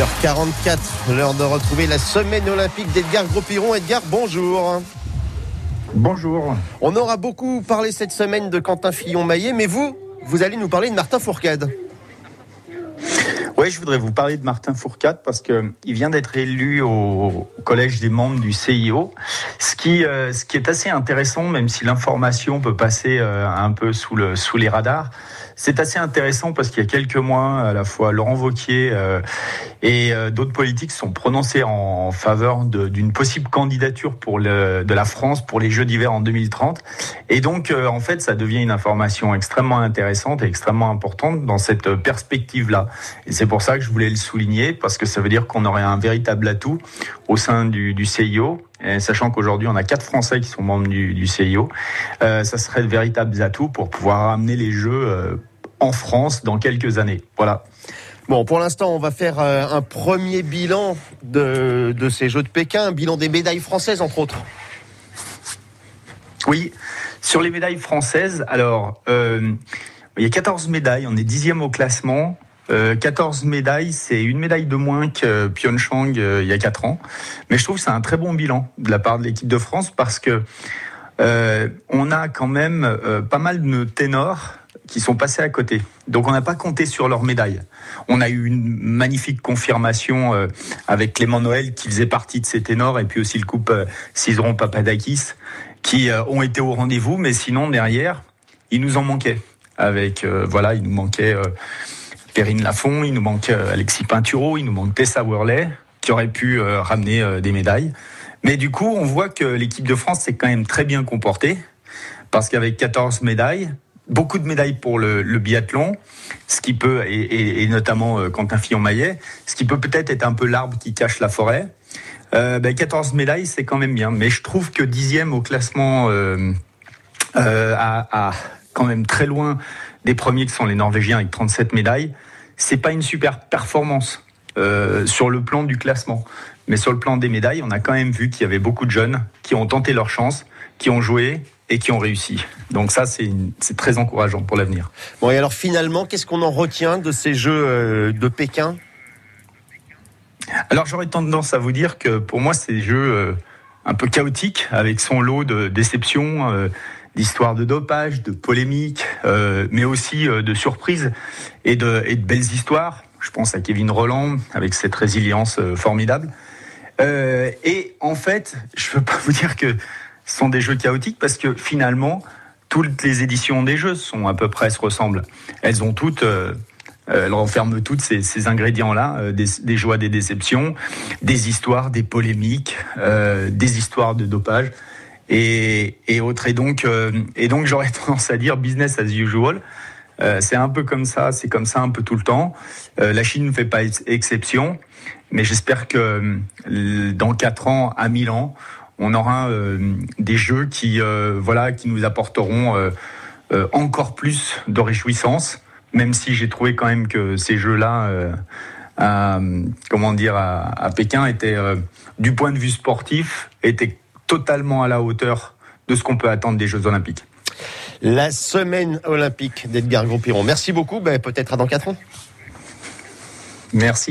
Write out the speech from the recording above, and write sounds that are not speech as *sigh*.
8h44, l'heure de retrouver la semaine olympique d'Edgar Gros-Piron. Edgar, bonjour. Bonjour. On aura beaucoup parlé cette semaine de Quentin Fillon-Maillet, mais vous, vous allez nous parler de Martin Fourcade. Oui, je voudrais vous parler de Martin Fourcade parce que il vient d'être élu au collège des membres du CIO, ce qui, euh, ce qui est assez intéressant, même si l'information peut passer euh, un peu sous, le, sous les radars. C'est assez intéressant parce qu'il y a quelques mois, à la fois Laurent Vauquier euh, et d'autres politiques sont prononcés en faveur d'une possible candidature pour de la France pour les Jeux d'hiver en 2030. Et donc, en fait, ça devient une information extrêmement intéressante et extrêmement importante dans cette perspective-là. Et c'est pour ça que je voulais le souligner, parce que ça veut dire qu'on aurait un véritable atout au sein du, CIO. Sachant qu'aujourd'hui, on a quatre Français qui sont membres du, CIO, euh, ça serait de véritables atouts pour pouvoir amener les Jeux euh, en France dans quelques années. Voilà. Bon, pour l'instant, on va faire euh, un premier bilan de, de, ces Jeux de Pékin, un bilan des médailles françaises, entre autres. Oui, sur les médailles françaises, alors, euh, il y a 14 médailles, on est dixième au classement. 14 euh, médailles, c'est une médaille de moins que Pyeongchang euh, il y a 4 ans. Mais je trouve que c'est un très bon bilan de la part de l'équipe de France parce que on a quand même pas mal de ténors qui sont passés à côté. Donc on n'a pas compté sur leurs médailles. On a eu une magnifique confirmation euh, avec Clément Noël qui faisait partie de ces ténors et puis aussi le couple Cizeron Papadakis qui ont été au rendez-vous. Mais sinon derrière, il nous en manquait. Avec voilà, il nous manquait Perrine Lafont, il nous manque euh, Alexis Pinturo, il nous manque Tessa Worley, qui aurait pu euh, ramener euh, des médailles. Mais du coup, on voit que l'équipe de France s'est quand même très bien comportée, parce qu'avec 14 médailles, beaucoup de médailles pour le, biathlon, ce qui peut, et, et, et notamment Quentin Fillon-Maillet, ce qui peut peut-être être un peu l'arbre qui cache la forêt. Euh, ben 14 médailles, c'est quand même bien. Mais je trouve que dixième au classement euh, euh, à, quand même très loin des premiers qui sont les Norvégiens avec 37 médailles. C'est pas une super performance euh, sur le plan du classement, mais sur le plan des médailles, on a quand même vu qu'il y avait beaucoup de jeunes qui ont tenté leur chance, qui ont joué et qui ont réussi. Donc ça, c'est très encourageant pour l'avenir. Bon, et alors finalement, qu'est-ce qu'on en retient de ces Jeux euh, de Pékin? Alors j'aurais tendance à vous dire que pour moi, ces Jeux euh, un peu chaotiques, avec son lot de déceptions, euh, d'histoires de dopage, de polémiques, euh, mais aussi de surprises et de, et de, belles histoires. Je pense à Kevin Roland avec cette résilience formidable. Euh, et en fait, je ne veux pas vous dire que sont des jeux chaotiques parce que finalement, toutes les éditions des jeux sont à peu près se ressemblent. Elles ont toutes euh, elles renferment toutes ces, ingrédients-là, des, des, joies, des déceptions, des histoires, des polémiques, euh, des histoires de dopage et, autres. Et donc, euh, et donc j'aurais *laughs* tendance à dire business as usual. Euh, c'est un peu comme ça, c'est comme ça un peu tout le temps. Euh, la Chine ne fait pas exception, mais j'espère que dans quatre ans à Milan, on aura euh, des jeux qui, euh, voilà, qui nous apporteront euh, encore plus de réjouissance. Même si j'ai trouvé quand même que ces jeux-là, à, comment dire, à, à Pékin étaient, du point de vue sportif, étaient totalement à la hauteur de ce qu'on peut attendre des Jeux Olympiques. La semaine olympique d'Edgar Gros-Piron. Merci beaucoup. Ben, Peut-être à dans 4 ans. Merci.